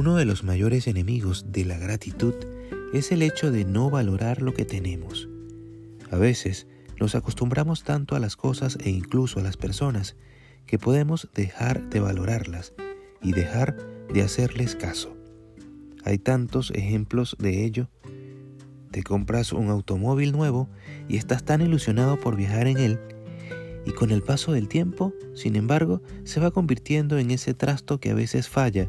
Uno de los mayores enemigos de la gratitud es el hecho de no valorar lo que tenemos. A veces nos acostumbramos tanto a las cosas e incluso a las personas que podemos dejar de valorarlas y dejar de hacerles caso. Hay tantos ejemplos de ello. Te compras un automóvil nuevo y estás tan ilusionado por viajar en él y con el paso del tiempo, sin embargo, se va convirtiendo en ese trasto que a veces falla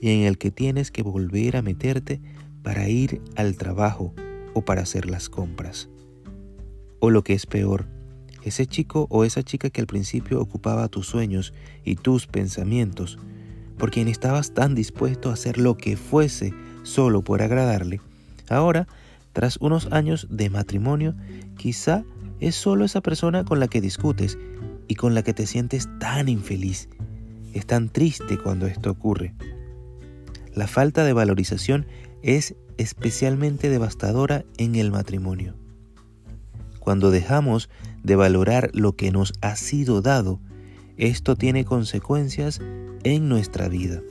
y en el que tienes que volver a meterte para ir al trabajo o para hacer las compras. O lo que es peor, ese chico o esa chica que al principio ocupaba tus sueños y tus pensamientos, por quien estabas tan dispuesto a hacer lo que fuese solo por agradarle, ahora, tras unos años de matrimonio, quizá es solo esa persona con la que discutes y con la que te sientes tan infeliz. Es tan triste cuando esto ocurre. La falta de valorización es especialmente devastadora en el matrimonio. Cuando dejamos de valorar lo que nos ha sido dado, esto tiene consecuencias en nuestra vida.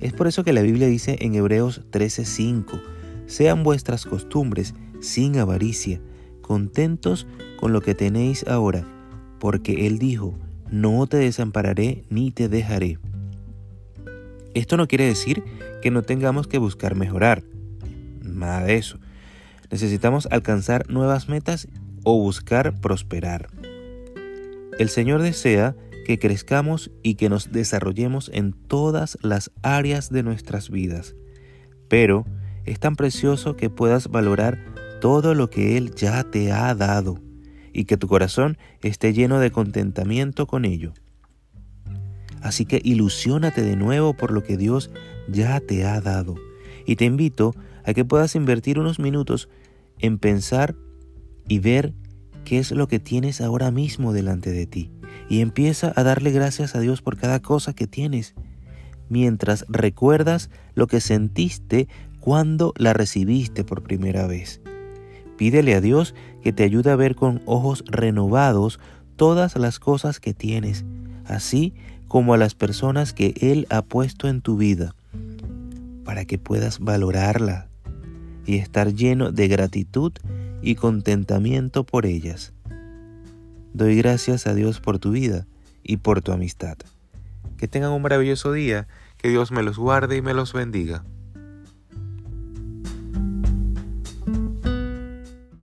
Es por eso que la Biblia dice en Hebreos 13:5, sean vuestras costumbres sin avaricia, contentos con lo que tenéis ahora, porque Él dijo, no te desampararé ni te dejaré. Esto no quiere decir que no tengamos que buscar mejorar. Nada de eso. Necesitamos alcanzar nuevas metas o buscar prosperar. El Señor desea que crezcamos y que nos desarrollemos en todas las áreas de nuestras vidas. Pero es tan precioso que puedas valorar todo lo que Él ya te ha dado y que tu corazón esté lleno de contentamiento con ello. Así que ilusiónate de nuevo por lo que Dios ya te ha dado. Y te invito a que puedas invertir unos minutos en pensar y ver qué es lo que tienes ahora mismo delante de ti. Y empieza a darle gracias a Dios por cada cosa que tienes, mientras recuerdas lo que sentiste cuando la recibiste por primera vez. Pídele a Dios que te ayude a ver con ojos renovados todas las cosas que tienes. Así como a las personas que Él ha puesto en tu vida, para que puedas valorarla y estar lleno de gratitud y contentamiento por ellas. Doy gracias a Dios por tu vida y por tu amistad. Que tengan un maravilloso día, que Dios me los guarde y me los bendiga.